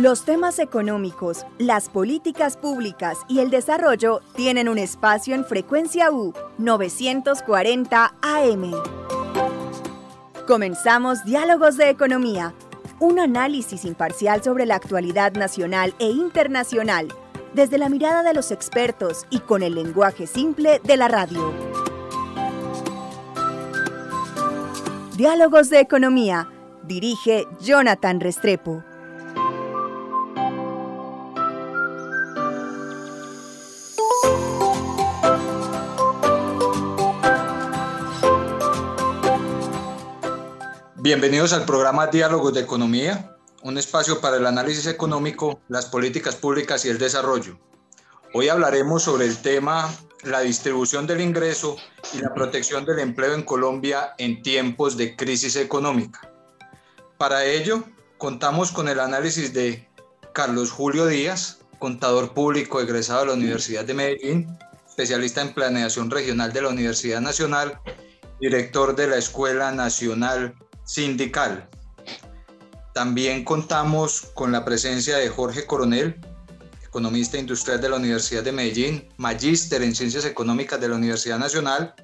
Los temas económicos, las políticas públicas y el desarrollo tienen un espacio en frecuencia U 940 AM. Comenzamos Diálogos de Economía, un análisis imparcial sobre la actualidad nacional e internacional, desde la mirada de los expertos y con el lenguaje simple de la radio. Diálogos de Economía, dirige Jonathan Restrepo. Bienvenidos al programa Diálogos de Economía, un espacio para el análisis económico, las políticas públicas y el desarrollo. Hoy hablaremos sobre el tema la distribución del ingreso y la protección del empleo en Colombia en tiempos de crisis económica. Para ello, contamos con el análisis de Carlos Julio Díaz, contador público egresado de la Universidad de Medellín, especialista en planeación regional de la Universidad Nacional, director de la Escuela Nacional sindical. También contamos con la presencia de Jorge Coronel, economista industrial de la Universidad de Medellín, magíster en ciencias económicas de la Universidad Nacional,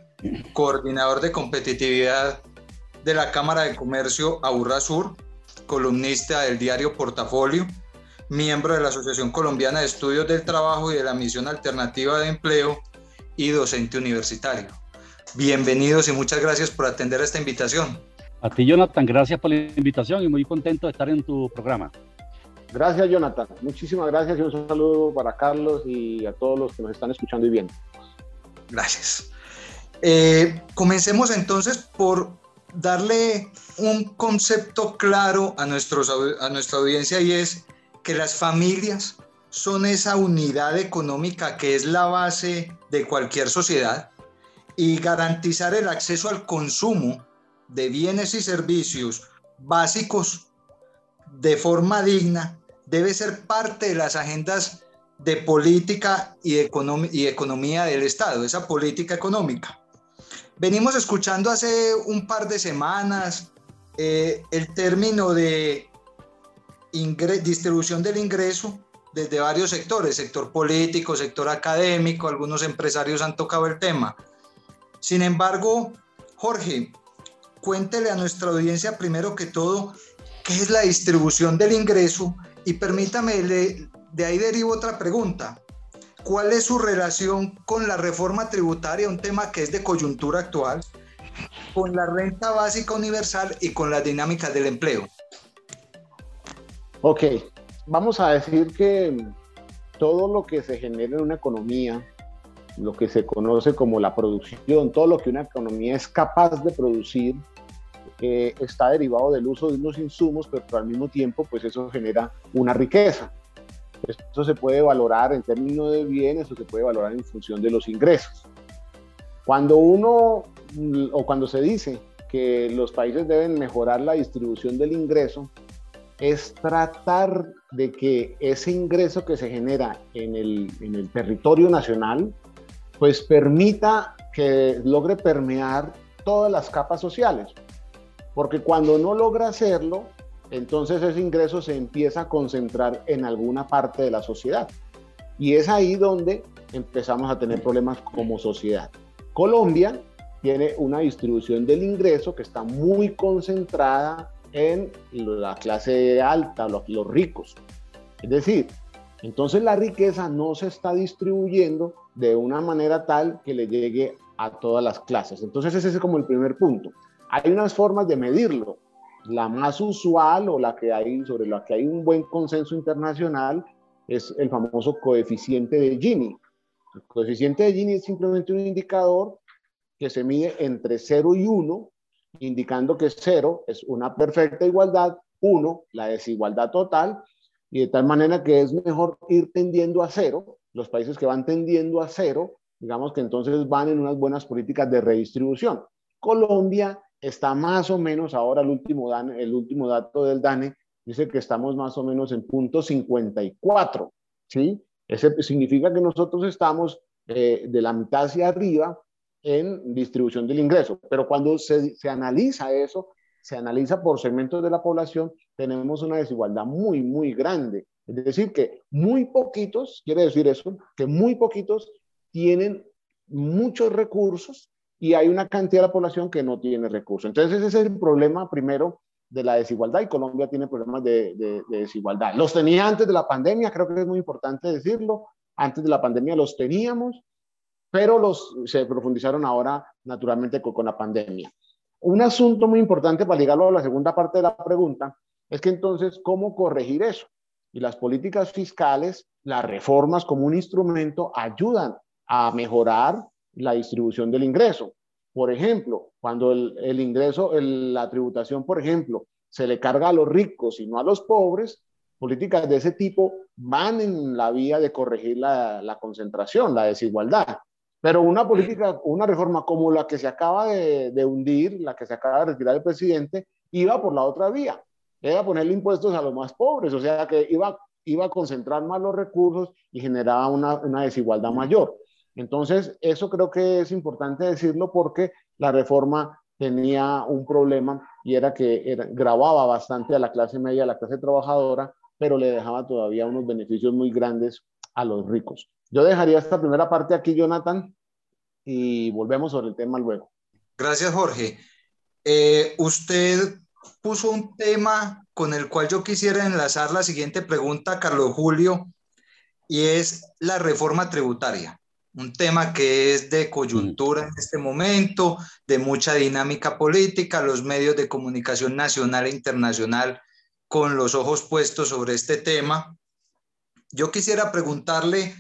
coordinador de competitividad de la Cámara de Comercio Aburra Sur, columnista del diario Portafolio, miembro de la Asociación Colombiana de Estudios del Trabajo y de la Misión Alternativa de Empleo y docente universitario. Bienvenidos y muchas gracias por atender esta invitación. A ti, Jonathan, gracias por la invitación y muy contento de estar en tu programa. Gracias, Jonathan. Muchísimas gracias y un saludo para Carlos y a todos los que nos están escuchando y viendo. Gracias. Eh, comencemos entonces por darle un concepto claro a, nuestros, a nuestra audiencia y es que las familias son esa unidad económica que es la base de cualquier sociedad y garantizar el acceso al consumo de bienes y servicios básicos de forma digna debe ser parte de las agendas de política y, y economía del Estado, esa política económica. Venimos escuchando hace un par de semanas eh, el término de distribución del ingreso desde varios sectores, sector político, sector académico, algunos empresarios han tocado el tema. Sin embargo, Jorge, cuéntele a nuestra audiencia primero que todo qué es la distribución del ingreso y permítame, de ahí derivo otra pregunta. ¿Cuál es su relación con la reforma tributaria, un tema que es de coyuntura actual, con la renta básica universal y con las dinámicas del empleo? Ok, vamos a decir que todo lo que se genera en una economía, lo que se conoce como la producción, todo lo que una economía es capaz de producir, está derivado del uso de unos insumos, pero al mismo tiempo, pues eso genera una riqueza. Esto se puede valorar en términos de bienes o se puede valorar en función de los ingresos. Cuando uno o cuando se dice que los países deben mejorar la distribución del ingreso, es tratar de que ese ingreso que se genera en el, en el territorio nacional, pues permita que logre permear todas las capas sociales. Porque cuando no logra hacerlo, entonces ese ingreso se empieza a concentrar en alguna parte de la sociedad. Y es ahí donde empezamos a tener problemas como sociedad. Colombia tiene una distribución del ingreso que está muy concentrada en la clase alta, los, los ricos. Es decir, entonces la riqueza no se está distribuyendo de una manera tal que le llegue a todas las clases. Entonces ese es como el primer punto. Hay unas formas de medirlo. La más usual o la que hay, sobre la que hay un buen consenso internacional es el famoso coeficiente de Gini. El coeficiente de Gini es simplemente un indicador que se mide entre 0 y 1, indicando que 0 es una perfecta igualdad, 1 la desigualdad total, y de tal manera que es mejor ir tendiendo a 0. Los países que van tendiendo a 0, digamos que entonces van en unas buenas políticas de redistribución. Colombia está más o menos, ahora el último, el último dato del DANE dice que estamos más o menos en punto 54, ¿sí? Ese significa que nosotros estamos eh, de la mitad hacia arriba en distribución del ingreso, pero cuando se, se analiza eso, se analiza por segmentos de la población, tenemos una desigualdad muy, muy grande. Es decir, que muy poquitos, quiere decir eso, que muy poquitos tienen muchos recursos y hay una cantidad de la población que no tiene recursos. Entonces ese es el problema primero de la desigualdad y Colombia tiene problemas de, desigualdad. Los tenía antes de la pandemia, creo que es muy importante decirlo, antes de la pandemia los teníamos, pero los, se profundizaron ahora naturalmente con la pandemia. Un asunto muy importante para ligarlo a la segunda parte de la pregunta es que entonces, ¿cómo corregir eso? Y las políticas fiscales, las reformas como un instrumento ayudan a mejorar la distribución del ingreso. Por ejemplo, cuando el, ingreso, la tributación, por ejemplo, se le carga a los ricos y no a los pobres, políticas de ese tipo van en la vía de corregir la, la concentración, la desigualdad. Pero una política, una reforma como la que se acaba de, hundir, la que se acaba de retirar el presidente, iba por la otra vía. Era ponerle impuestos a los más pobres, o sea que iba, iba a concentrar más los recursos y generaba una, una desigualdad mayor. Entonces, eso creo que es importante decirlo porque la reforma tenía un problema y era que grababa bastante a la clase media, a la clase trabajadora, pero le dejaba todavía unos beneficios muy grandes a los ricos. Yo dejaría esta primera parte aquí, Jonathan, y volvemos sobre el tema luego. Gracias, Jorge. Eh, usted puso un tema con el cual yo quisiera enlazar la siguiente pregunta, Carlos Julio, y es la reforma tributaria. Un tema que es de coyuntura en este momento, de mucha dinámica política, los medios de comunicación nacional e internacional con los ojos puestos sobre este tema. Yo quisiera preguntarle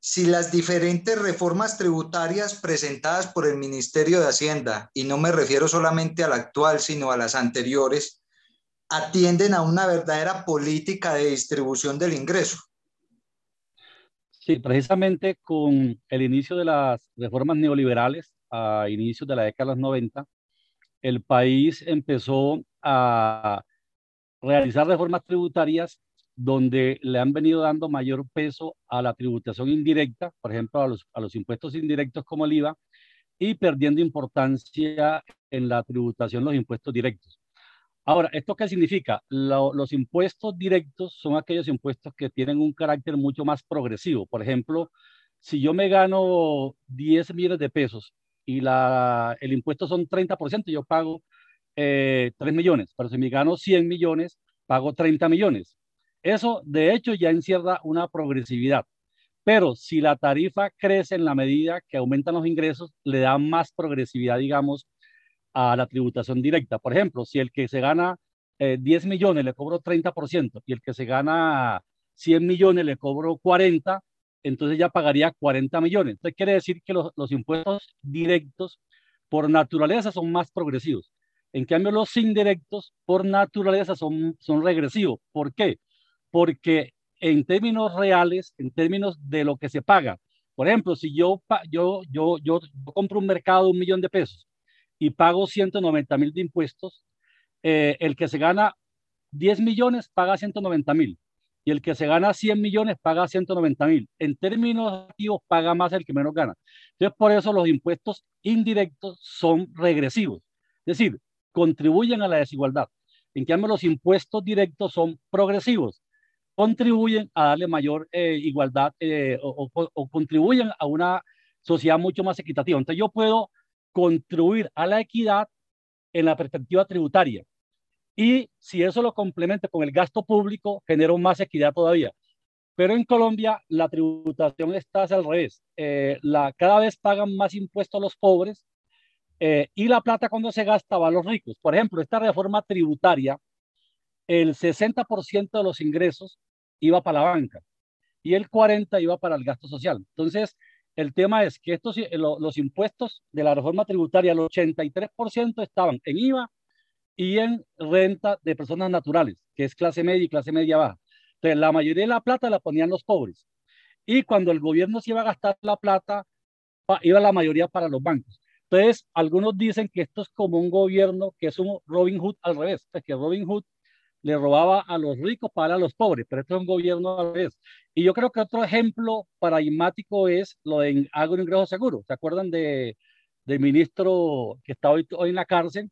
si las diferentes reformas tributarias presentadas por el Ministerio de Hacienda, y no me refiero solamente a la actual, sino a las anteriores, atienden a una verdadera política de distribución del ingreso. Sí, precisamente con el inicio de las reformas neoliberales a inicios de la década de los 90, el país empezó a realizar reformas tributarias donde le han venido dando mayor peso a la tributación indirecta, por ejemplo, a los, a los impuestos indirectos como el IVA, y perdiendo importancia en la tributación los impuestos directos. Ahora, ¿esto qué significa? los impuestos directos son aquellos impuestos que tienen un carácter mucho más progresivo. Por ejemplo, si yo me gano 10 millones de pesos y el impuesto son 30%, yo pago eh, 3 millones, pero si me gano 100 millones, pago 30 millones. Eso, de hecho, ya encierra una progresividad. Pero si la tarifa crece en la medida que aumentan los ingresos, le da más progresividad, digamos, a la tributación directa. Por ejemplo, si el que se gana 10 eh, millones le cobro 30% y el que se gana 100 millones le cobro 40, entonces ya pagaría 40 millones. Entonces quiere decir que los, los impuestos directos por naturaleza son más progresivos. En cambio, los indirectos por naturaleza son, son regresivos. ¿Por qué? porque en términos reales, en términos de lo que se paga, por ejemplo, si yo, yo, yo, yo, compro un mercado de un millón de pesos y pago 190 mil de impuestos, eh, el que se gana 10 millones paga 190 mil y el que se gana 100 millones paga 190 mil. En términos activos paga más el que menos gana. Entonces, por eso los impuestos indirectos son regresivos, es decir, contribuyen a la desigualdad. En cambio, los impuestos directos son progresivos contribuyen a darle mayor eh, igualdad eh, o, contribuyen a una sociedad mucho más equitativa. Entonces yo puedo contribuir a la equidad en la perspectiva tributaria. Y si eso lo complementa con el gasto público, genera más equidad todavía. Pero en Colombia la tributación está al revés. Eh, la, cada vez pagan más impuestos los pobres y la plata cuando se gasta va a los ricos. Por ejemplo, esta reforma tributaria, el 60% de los ingresos iba para la banca y el 40 iba para el gasto social. Entonces, el tema es que estos, eh, los impuestos de la reforma tributaria, el 83% estaban en IVA y en renta de personas naturales, que es clase media y clase media baja. Entonces, la mayoría de la plata la ponían los pobres. Y cuando el gobierno se iba a gastar la plata, iba la mayoría para los bancos. Entonces, algunos dicen que esto es como un gobierno que es un Robin Hood al revés, que Robin Hood le robaba a los ricos para a los pobres, pero esto es un gobierno a la vez. Y yo creo que otro ejemplo paradigmático es lo de agroingreso seguro. ¿Se acuerdan de, del ministro que está hoy, hoy en la cárcel?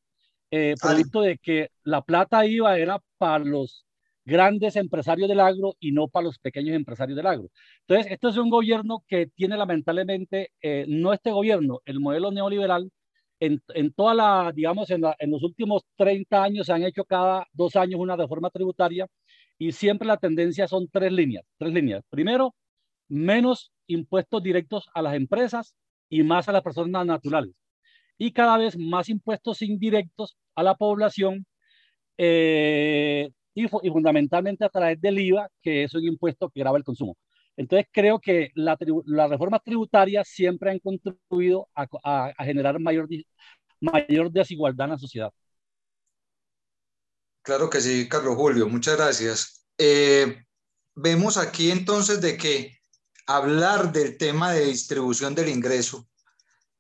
eh, producto de que la plata iba era para los grandes empresarios del agro y no para los pequeños empresarios del agro. Entonces, esto es un gobierno que tiene lamentablemente, eh, no este gobierno, el modelo neoliberal, en, en toda la, digamos, en, en, los últimos 30 años se han hecho cada dos años una reforma tributaria y siempre la tendencia son tres líneas, tres líneas. Primero, menos impuestos directos a las empresas y más a las personas naturales. Y cada vez más impuestos indirectos a la población eh, y, y, fundamentalmente a través del IVA, que es un impuesto que grava el consumo. Entonces creo que las la reformas tributarias siempre han contribuido a, generar mayor, mayor desigualdad en la sociedad. Claro que sí, Carlos Julio, muchas gracias. Eh, vemos aquí entonces de que hablar del tema de distribución del ingreso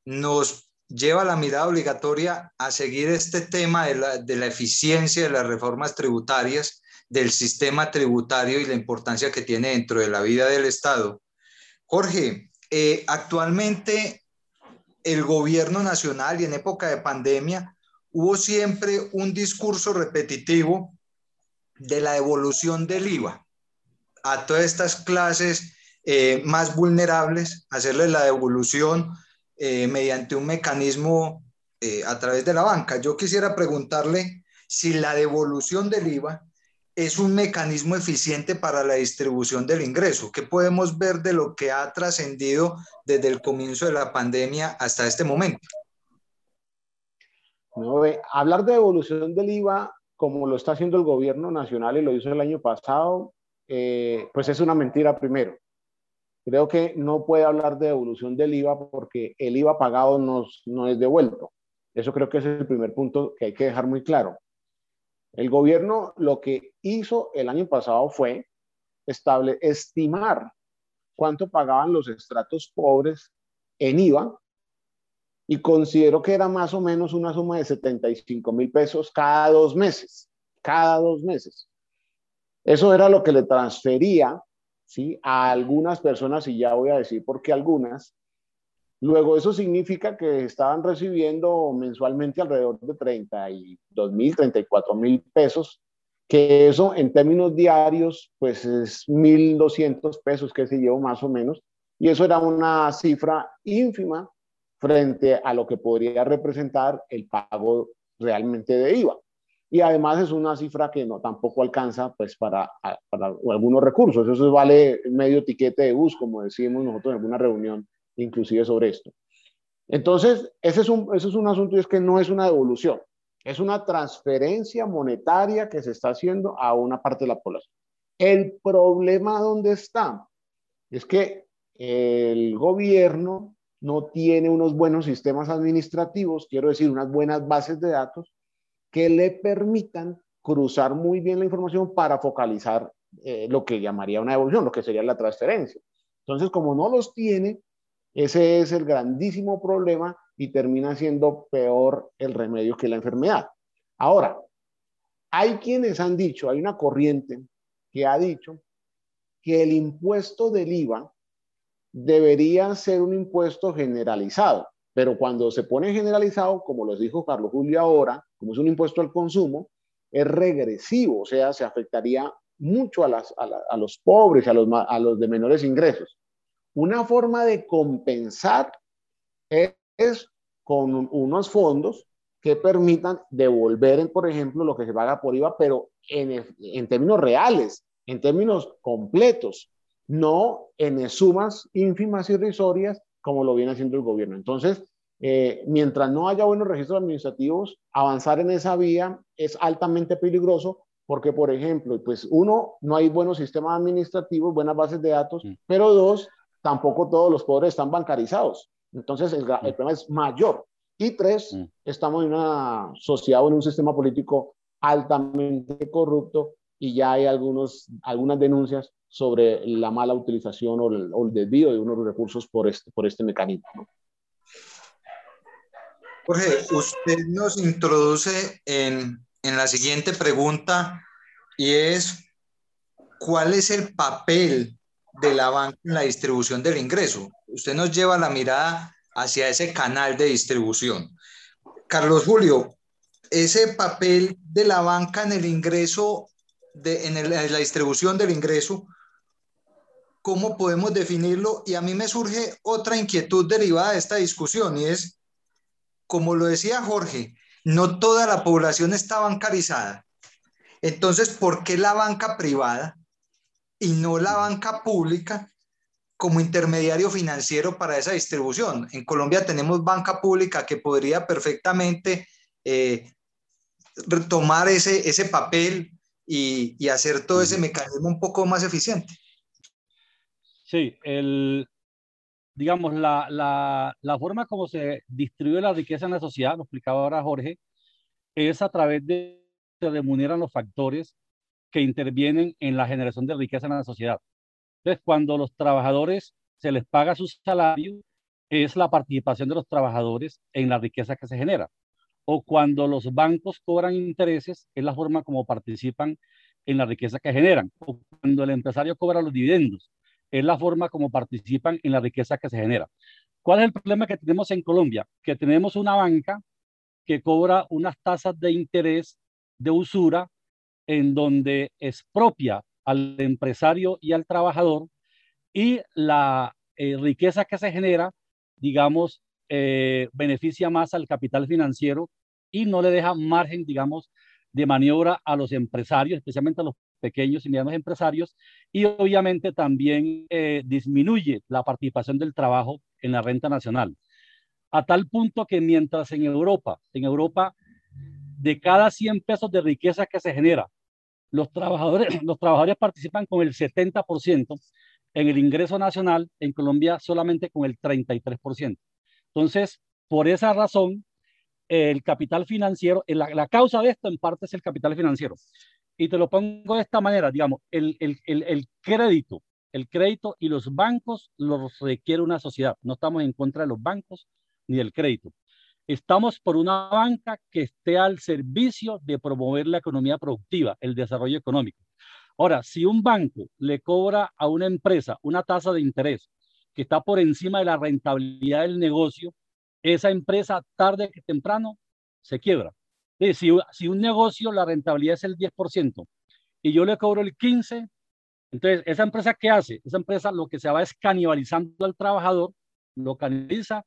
nos lleva la mirada obligatoria a seguir este tema de la, de la eficiencia de las reformas tributarias del sistema tributario y la importancia que tiene dentro de la vida del Estado. Jorge, eh, actualmente el gobierno nacional y en época de pandemia hubo siempre un discurso repetitivo de la devolución del IVA a todas estas clases eh, más vulnerables, hacerles la devolución eh, mediante un mecanismo a través de la banca. Yo quisiera preguntarle si la devolución del IVA es un mecanismo eficiente para la distribución del ingreso. ¿Qué podemos ver de lo que ha trascendido desde el comienzo de la pandemia hasta este momento? No, hablar de devolución del IVA, como lo está haciendo el gobierno nacional y lo hizo el año pasado, eh, pues es una mentira primero. Creo que no puede hablar de devolución del IVA porque el IVA pagado no, no es devuelto. Eso creo que es el primer punto que hay que dejar muy claro. El gobierno lo que hizo el año pasado fue estable, estimar cuánto pagaban los estratos pobres en IVA y considero que era más o menos una suma de 75 mil pesos cada dos meses, cada dos meses. Eso era lo que le transfería ¿sí? a algunas personas, y ya voy a decir por qué algunas. Luego eso significa que estaban recibiendo mensualmente alrededor de 32 mil, 34 mil pesos, que eso en términos diarios pues es 1.200 pesos, que se llevó más o menos, y eso era una cifra ínfima frente a lo que podría representar el pago realmente de IVA. Y además es una cifra que no tampoco alcanza pues para, para algunos recursos. Eso vale medio tiquete de bus, como decimos nosotros en alguna reunión, inclusive sobre esto. Entonces, ese es un, ese es un asunto y es que no es una devolución, es una transferencia monetaria que se está haciendo a una parte de la población. El problema dónde está es que el gobierno no tiene unos buenos sistemas administrativos, quiero decir, unas buenas bases de datos que le permitan cruzar muy bien la información para focalizar eh, lo que llamaría una evolución, lo que sería la transferencia. Entonces, como no los tiene, ese es el grandísimo problema y termina siendo peor el remedio que la enfermedad. Ahora, hay quienes han dicho, hay una corriente que ha dicho que el impuesto del IVA debería ser un impuesto generalizado, pero cuando se pone generalizado, como les dijo Carlos Julio ahora, como es un impuesto al consumo, es regresivo, o sea, se afectaría mucho a, los pobres, los, a los de menores ingresos. Una forma de compensar es, es con unos fondos que permitan devolver, por ejemplo, lo que se paga por IVA, pero en, en términos reales, en términos completos no en sumas ínfimas y irrisorias como lo viene haciendo el gobierno. Entonces, eh, mientras no haya buenos registros administrativos, avanzar en esa vía es altamente peligroso porque, por ejemplo, pues uno, no hay buenos sistemas administrativos, buenas bases de datos, mm. pero dos, tampoco todos los pobres están bancarizados. Entonces, el, el problema es mayor. Y tres, mm. estamos en una sociedad o en un sistema político altamente corrupto y ya hay algunos, algunas denuncias sobre la mala utilización o el, o el desvío de unos recursos por este, por este mecanismo. ¿no? Jorge, usted nos introduce en, en la siguiente pregunta y es, ¿cuál es el papel de la banca en la distribución del ingreso? Usted nos lleva la mirada hacia ese canal de distribución. Carlos Julio, ese papel de la banca en el ingreso, de, en, la distribución del ingreso, ¿cómo podemos definirlo? Y a mí me surge otra inquietud derivada de esta discusión y es, como lo decía Jorge, no toda la población está bancarizada. Entonces, ¿por qué la banca privada y no la banca pública como intermediario financiero para esa distribución? En Colombia tenemos banca pública que podría perfectamente eh, tomar ese, ese papel y, y, hacer todo ese mecanismo un poco más eficiente. Sí, el, digamos, la, la, la, forma como se distribuye la riqueza en la sociedad, lo explicaba ahora Jorge, es a través de se remuneran los factores que intervienen en la generación de riqueza en la sociedad. Entonces, cuando los trabajadores se les paga su salario, es la participación de los trabajadores en la riqueza que se genera. O cuando los bancos cobran intereses, es la forma como participan en la riqueza que generan. O cuando el empresario cobra los dividendos, es la forma como participan en la riqueza que se genera. ¿Cuál es el problema que tenemos en Colombia? Que tenemos una banca que cobra unas tasas de interés de usura en donde expropia al empresario y al trabajador y la eh, riqueza que se genera, digamos, eh, beneficia más al capital financiero y no le deja margen, digamos, de maniobra a los empresarios, especialmente a los pequeños y medianos empresarios, y obviamente también eh, disminuye la participación del trabajo en la renta nacional. A tal punto que mientras en Europa, en Europa, de cada 100 pesos de riqueza que se genera, los trabajadores, los participan con el 70%, en el ingreso nacional, en Colombia solamente con el 33%. Entonces, por esa razón, el capital financiero, la, la causa de esto en parte es el capital financiero. Y te lo pongo de esta manera, digamos, el, el, el, el crédito, el crédito y los bancos los requiere una sociedad. No estamos en contra de los bancos ni del crédito. Estamos por una banca que esté al servicio de promover la economía productiva, el desarrollo económico. Ahora, si un banco le cobra a una empresa una tasa de interés que está por encima de la rentabilidad del negocio, esa empresa tarde que temprano se quiebra. Si, si un negocio la rentabilidad es el 10% y yo le cobro el 15%, entonces esa empresa ¿qué hace? Esa empresa lo que se va es canibalizando al trabajador, lo canibaliza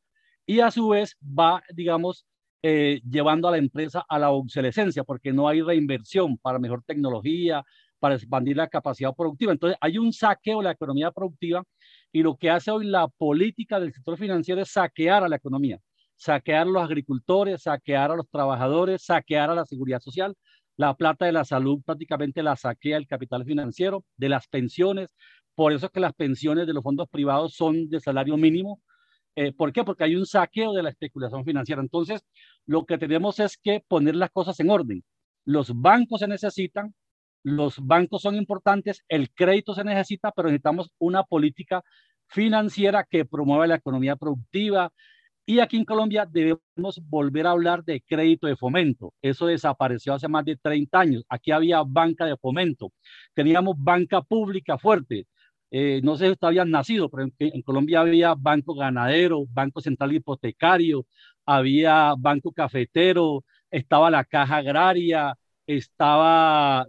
y a su vez va, digamos, eh, llevando a la empresa a la obsolescencia porque no hay reinversión para mejor tecnología, para expandir la capacidad productiva. Entonces hay un saqueo de la economía productiva y lo que hace hoy la política del sector financiero es saquear a la economía, saquear a los agricultores, saquear a los trabajadores, saquear a la seguridad social. La plata de la salud prácticamente la saquea el capital financiero, de las pensiones. Por eso es que las pensiones de los fondos privados son de salario mínimo. Eh, ¿Por qué? Porque hay un saqueo de la especulación financiera. Entonces, lo que tenemos es que poner las cosas en orden. Los bancos se necesitan, los bancos son importantes, el crédito se necesita, pero necesitamos una política financiera que promueva la economía productiva. Y aquí en Colombia debemos volver a hablar de crédito de fomento. Eso desapareció hace más de 30 años. Aquí había banca de fomento. Teníamos banca pública fuerte. Eh, no sé si habían nacido, pero en, Colombia había banco ganadero, banco central hipotecario, había banco cafetero, estaba la caja agraria, estaba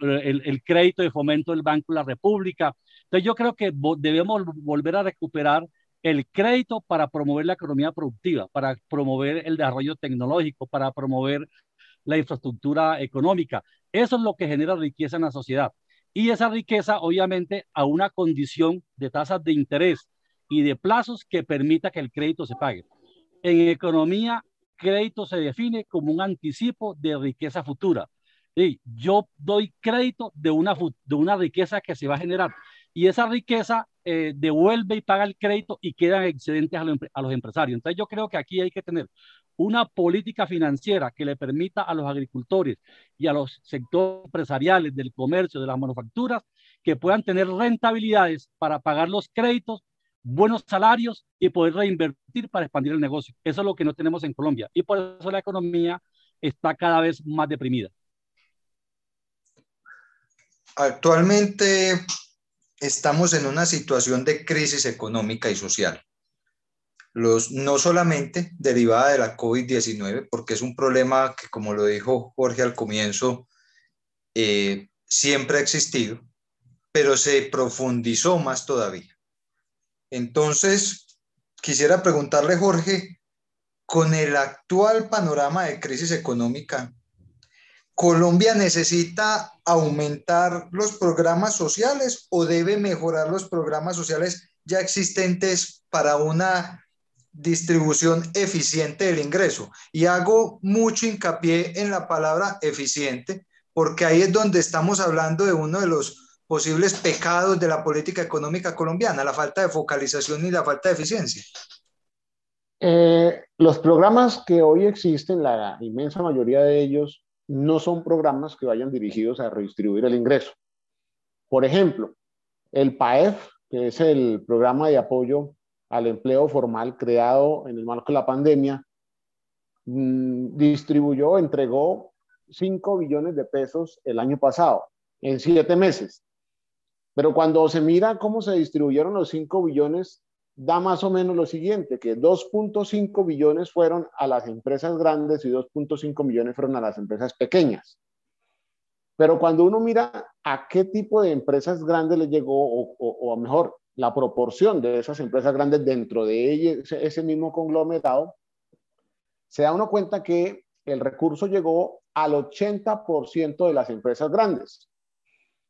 el, crédito de fomento del Banco de la República. Entonces yo creo que debemos volver a recuperar el crédito para promover la economía productiva, para promover el desarrollo tecnológico, para promover la infraestructura económica. Eso es lo que genera riqueza en la sociedad. Y esa riqueza, obviamente, a una condición de tasas de interés y de plazos que permita que el crédito se pague. En economía, crédito se define como un anticipo de riqueza futura. Y yo doy crédito de una, de una riqueza que se va a generar y esa riqueza eh, devuelve y paga el crédito y quedan excedentes a los, a los empresarios. Entonces yo creo que aquí hay que tener una política financiera que le permita a los agricultores y a los sectores empresariales del comercio, de las manufacturas, que puedan tener rentabilidades para pagar los créditos buenos salarios y poder reinvertir para expandir el negocio. Eso es lo que no tenemos en Colombia y por eso la economía está cada vez más deprimida. Actualmente estamos en una situación de crisis económica y social. Los, no solamente derivada de la COVID-19, porque es un problema que, como lo dijo Jorge al comienzo, eh, siempre ha existido, pero se profundizó más todavía. Entonces, quisiera preguntarle, Jorge, con el actual panorama de crisis económica, ¿Colombia necesita aumentar los programas sociales o debe mejorar los programas sociales ya existentes para una distribución eficiente del ingreso? Y hago mucho hincapié en la palabra eficiente porque ahí es donde estamos hablando de uno de los posibles pecados de la política económica colombiana, la falta de focalización y la falta de eficiencia. Eh, los programas que hoy existen, la inmensa mayoría de ellos, no son programas que vayan dirigidos a redistribuir el ingreso. Por ejemplo, el PAEF, que es el programa de apoyo al empleo formal creado en el marco de la pandemia, mm, distribuyó, entregó 5 billones de pesos el año pasado, en siete meses. Pero cuando se mira cómo se distribuyeron los 5 billones, da más o menos lo siguiente, que 2.5 billones fueron a las empresas grandes y 2.5 millones fueron a las empresas pequeñas. Pero cuando uno mira a qué tipo de empresas grandes le llegó, o, o, o mejor, la proporción de esas empresas grandes dentro de ese, ese mismo conglomerado, se da uno cuenta que el recurso llegó al 80% de las empresas grandes,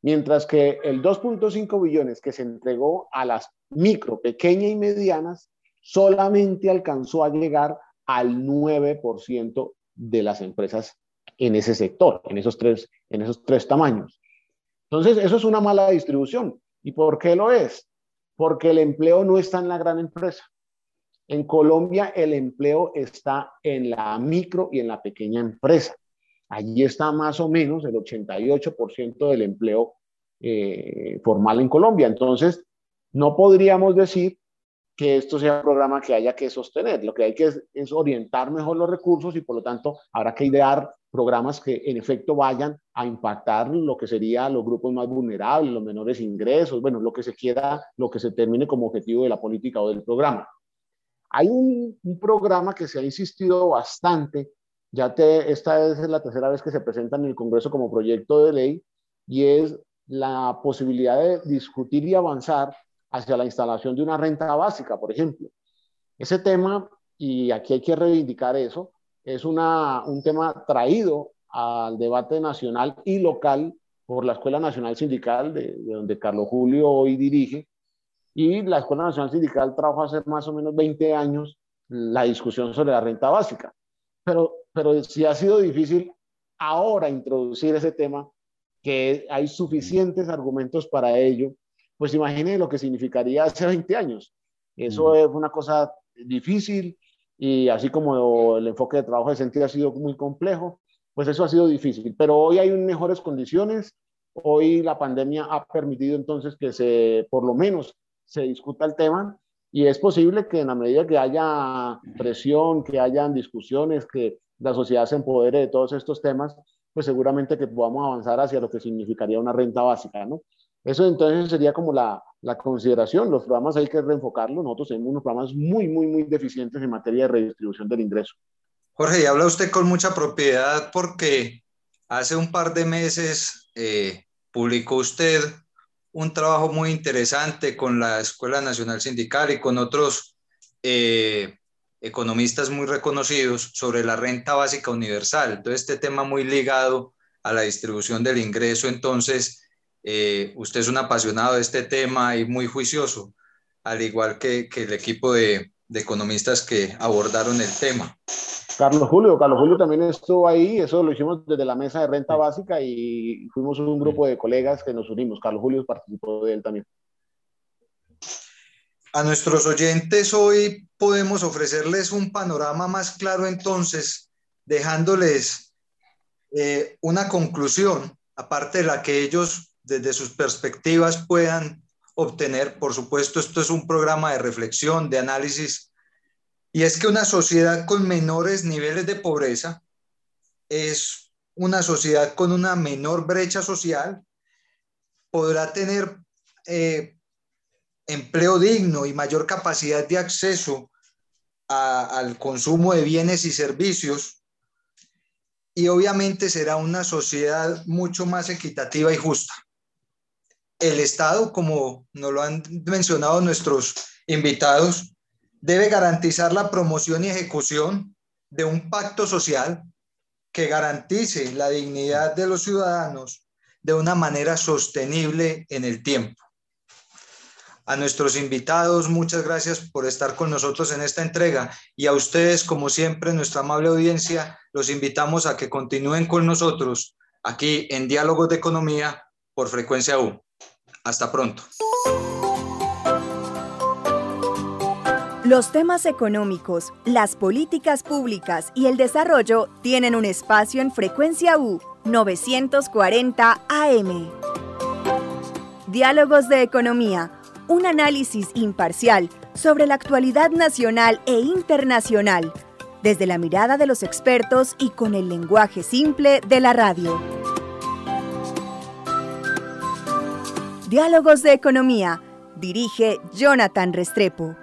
mientras que el 2.5 billones que se entregó a las micro, pequeña y medianas, solamente alcanzó a llegar al 9% de las empresas en ese sector, en esos, tres, en esos tres tamaños. Entonces, eso es una mala distribución. ¿Y por qué lo es? Porque el empleo no está en la gran empresa. En Colombia el empleo está en la micro y en la pequeña empresa. Allí está más o menos el 88% del empleo eh, formal en Colombia. Entonces, no podríamos decir que esto sea un programa que haya que sostener. Lo que hay que es, orientar mejor los recursos y por lo tanto habrá que idear programas que en efecto vayan a impactar lo que serían los grupos más vulnerables, los menores ingresos, bueno, lo que se quiera, lo que se termine como objetivo de la política o del programa. Hay un, programa que se ha insistido bastante, ya te, esta es la tercera vez que se presenta en el Congreso como proyecto de ley, y es la posibilidad de discutir y avanzar hacia la instalación de una renta básica, por ejemplo. Ese tema, y aquí hay que reivindicar eso, es una, un tema traído al debate nacional y local por la Escuela Nacional Sindical, de, donde Carlos Julio hoy dirige, y la Escuela Nacional Sindical trajo hace más o menos 20 años la discusión sobre la renta básica. Pero, pero sí ha sido difícil ahora introducir ese tema, que hay suficientes argumentos para ello, pues imagine lo que significaría hace 20 años. Eso es una cosa difícil y así como el enfoque de trabajo de sentido ha sido muy complejo, pues eso ha sido difícil. Pero hoy hay mejores condiciones, hoy la pandemia ha permitido entonces que se, por lo menos, se discuta el tema y es posible que en la medida que haya presión, que hayan discusiones, que la sociedad se empodere de todos estos temas, pues seguramente que podamos avanzar hacia lo que significaría una renta básica, ¿no? Eso entonces sería como la, la consideración. Los programas hay que reenfocarlos. Nosotros tenemos unos programas muy, muy, muy deficientes en materia de redistribución del ingreso. Jorge, y habla usted con mucha propiedad porque hace un par de meses eh, publicó usted un trabajo muy interesante con la Escuela Nacional Sindical y con otros eh, economistas muy reconocidos sobre la renta básica universal. Entonces, este tema muy ligado a la distribución del ingreso. Entonces, eh, usted es un apasionado de este tema y muy juicioso, al igual que, que el equipo de, de, economistas que abordaron el tema. Carlos Julio, Carlos Julio también estuvo ahí, eso lo hicimos desde la mesa de renta básica y fuimos un grupo de colegas que nos unimos. Carlos Julio participó de él también. A nuestros oyentes hoy podemos ofrecerles un panorama más claro entonces, dejándoles eh, una conclusión, aparte de la que ellos desde sus perspectivas puedan obtener. Por supuesto, esto es un programa de reflexión, de análisis, y es que una sociedad con menores niveles de pobreza es una sociedad con una menor brecha social, podrá tener eh, empleo digno y mayor capacidad de acceso al consumo de bienes y servicios y obviamente será una sociedad mucho más equitativa y justa. El Estado, como nos lo han mencionado nuestros invitados, debe garantizar la promoción y ejecución de un pacto social que garantice la dignidad de los ciudadanos de una manera sostenible en el tiempo. A nuestros invitados, muchas gracias por estar con nosotros en esta entrega y a ustedes, como siempre, nuestra amable audiencia, los invitamos a que continúen con nosotros aquí en Diálogos de Economía por Frecuencia U. Hasta pronto. Los temas económicos, las políticas públicas y el desarrollo tienen un espacio en Frecuencia U 940 AM. Diálogos de Economía un análisis imparcial sobre la actualidad nacional e internacional, desde la mirada de los expertos y con el lenguaje simple de la radio. Diálogos de Economía. Dirige Jonathan Restrepo.